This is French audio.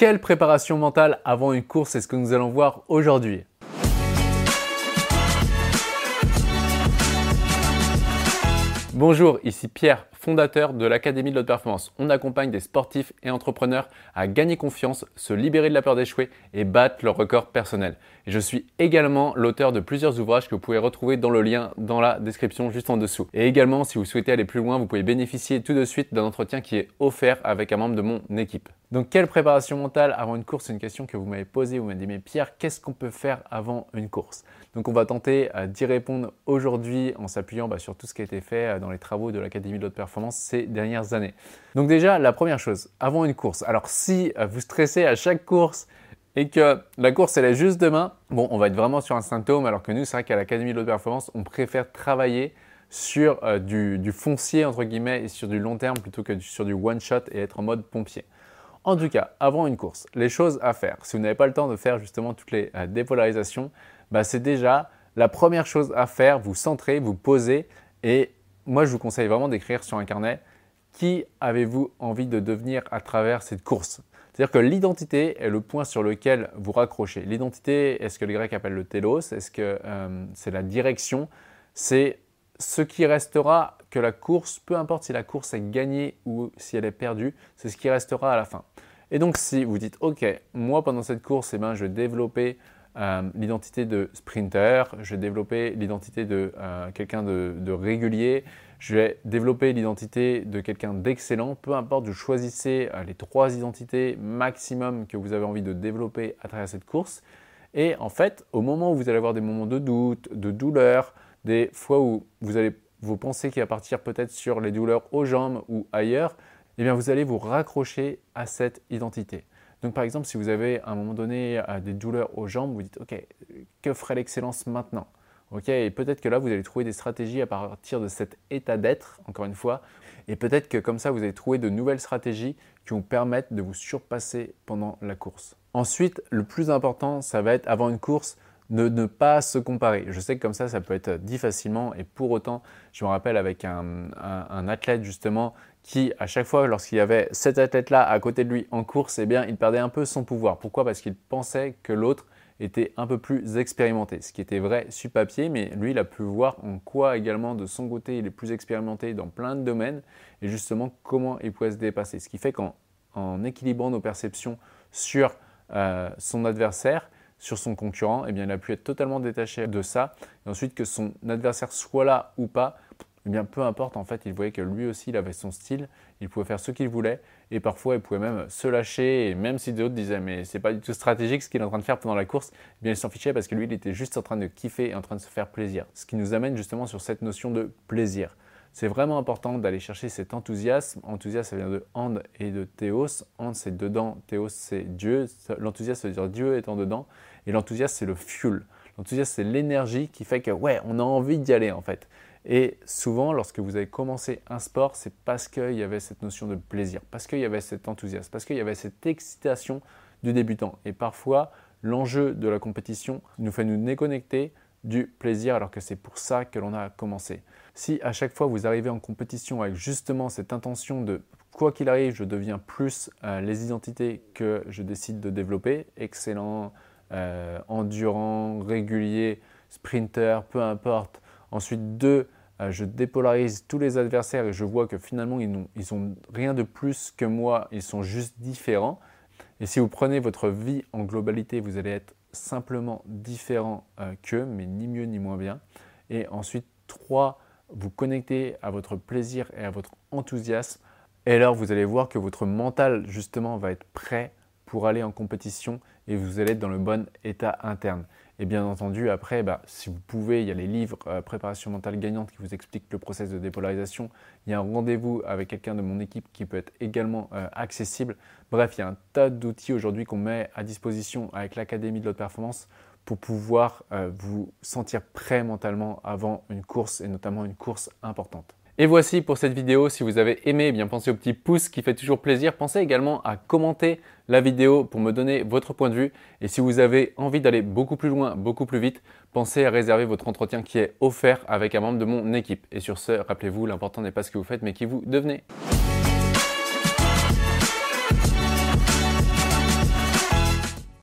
Quelle préparation mentale avant une course est ce que nous allons voir aujourd'hui. Bonjour, ici Pierre, fondateur de l'Académie de l'Haute Performance. On accompagne des sportifs et entrepreneurs à gagner confiance, se libérer de la peur d'échouer et battre leur record personnel. Je suis également l'auteur de plusieurs ouvrages que vous pouvez retrouver dans le lien dans la description juste en dessous. Et également, si vous souhaitez aller plus loin, vous pouvez bénéficier tout de suite d'un entretien qui est offert avec un membre de mon équipe. Donc, quelle préparation mentale avant une course? C'est une question que vous m'avez posée. Vous m'avez dit, mais Pierre, qu'est-ce qu'on peut faire avant une course? Donc, on va tenter euh, d'y répondre aujourd'hui en s'appuyant bah, sur tout ce qui a été fait euh, dans les travaux de l'Académie de l'Haute Performance ces dernières années. Donc, déjà, la première chose, avant une course. Alors, si euh, vous stressez à chaque course, et que la course elle est juste demain, bon, on va être vraiment sur un symptôme, alors que nous, c'est vrai qu'à l'Académie de l'Haute Performance, on préfère travailler sur du, du, foncier, entre guillemets, et sur du long terme plutôt que sur du one shot et être en mode pompier. En tout cas, avant une course, les choses à faire, si vous n'avez pas le temps de faire justement toutes les euh, dépolarisations, bah, c'est déjà la première chose à faire, vous centrer, vous poser et moi je vous conseille vraiment d'écrire sur un carnet qui avez-vous envie de devenir à travers cette course? C'est-à-dire que l'identité est le point sur lequel vous raccrochez. L'identité est ce que les Grecs appellent le telos, est-ce que euh, c'est la direction, c'est ce qui restera que la course, peu importe si la course est gagnée ou si elle est perdue, c'est ce qui restera à la fin. Et donc si vous dites, OK, moi pendant cette course, eh ben, je vais développer euh, l'identité de sprinter, je vais développer l'identité de euh, quelqu'un de, régulier, je vais développer l'identité de quelqu'un d'excellent, peu importe, vous choisissez euh, les trois identités maximum que vous avez envie de développer à travers cette course. Et en fait, au moment où vous allez avoir des moments de doute, de douleur, des fois où vous allez vous pensez qu'il va partir peut-être sur les douleurs aux jambes ou ailleurs, eh bien vous allez vous raccrocher à cette identité. Donc par exemple, si vous avez à un moment donné euh, des douleurs aux jambes, vous dites OK, que ferait l'excellence maintenant? OK, et peut-être que là vous allez trouver des stratégies à partir de cet état d'être, encore une fois, et peut-être que comme ça vous allez trouver de nouvelles stratégies qui vont permettre de vous surpasser pendant la course. Ensuite, le plus important, ça va être avant une course, ne, pas se comparer. Je sais que comme ça, ça peut être dit facilement et pour autant, je me rappelle avec un, athlète justement qui, à chaque fois, lorsqu'il y avait cet athlète-là à côté de lui en course, eh bien, il perdait un peu son pouvoir. Pourquoi? Parce qu'il pensait que l'autre était un peu plus expérimenté, ce qui était vrai sur papier, mais lui, il a pu voir en quoi également de son côté, il est plus expérimenté dans plein de domaines et justement comment il pouvait se dépasser. Ce qui fait qu'en équilibrant nos perceptions sur euh, son adversaire, sur son concurrent, eh bien, il a pu être totalement détaché de ça. Et ensuite, que son adversaire soit là ou pas, eh bien, peu importe, en fait, il voyait que lui aussi, il avait son style, il pouvait faire ce qu'il voulait, et parfois, il pouvait même se lâcher, et même si d'autres disaient, mais c'est pas du tout stratégique ce qu'il est en train de faire pendant la course, eh bien, il s'en fichait parce que lui, il était juste en train de kiffer et en train de se faire plaisir. Ce qui nous amène justement sur cette notion de plaisir. C'est vraiment important d'aller chercher cet enthousiasme. Enthousiasme, ça vient de and et de théos. And, c'est dedans, théos, c'est Dieu. L'enthousiasme, ça veut dire Dieu étant dedans. Et l'enthousiasme, c'est le fuel. L'enthousiasme, c'est l'énergie qui fait que, ouais, on a envie d'y aller en fait. Et souvent, lorsque vous avez commencé un sport, c'est parce qu'il y avait cette notion de plaisir, parce qu'il y avait cet enthousiasme, parce qu'il y avait cette excitation du débutant. Et parfois, l'enjeu de la compétition nous fait nous déconnecter du plaisir alors que c'est pour ça que l'on a commencé. Si à chaque fois vous arrivez en compétition avec justement cette intention de quoi qu'il arrive, je deviens plus euh, les identités que je décide de développer, excellent, euh, endurant, régulier, sprinter, peu importe. Ensuite, deux, euh, je dépolarise tous les adversaires et je vois que finalement, ils n'ont ils ont rien de plus que moi, ils sont juste différents. Et si vous prenez votre vie en globalité, vous allez être simplement différent euh, qu'eux, mais ni mieux ni moins bien. Et ensuite, trois, vous connectez à votre plaisir et à votre enthousiasme. Et alors, vous allez voir que votre mental, justement, va être prêt pour aller en compétition et vous allez être dans le bon état interne. Et bien entendu, après, bah, si vous pouvez, il y a les livres euh, Préparation mentale gagnante qui vous expliquent le process de dépolarisation. Il y a un rendez-vous avec quelqu'un de mon équipe qui peut être également euh, accessible. Bref, il y a un tas d'outils aujourd'hui qu'on met à disposition avec l'Académie de l'Haute Performance pour pouvoir euh, vous sentir prêt mentalement avant une course et notamment une course importante. Et voici pour cette vidéo. Si vous avez aimé, eh bien pensez au petit pouce qui fait toujours plaisir. Pensez également à commenter la vidéo pour me donner votre point de vue. Et si vous avez envie d'aller beaucoup plus loin, beaucoup plus vite, pensez à réserver votre entretien qui est offert avec un membre de mon équipe. Et sur ce, rappelez-vous, l'important n'est pas ce que vous faites, mais qui vous devenez.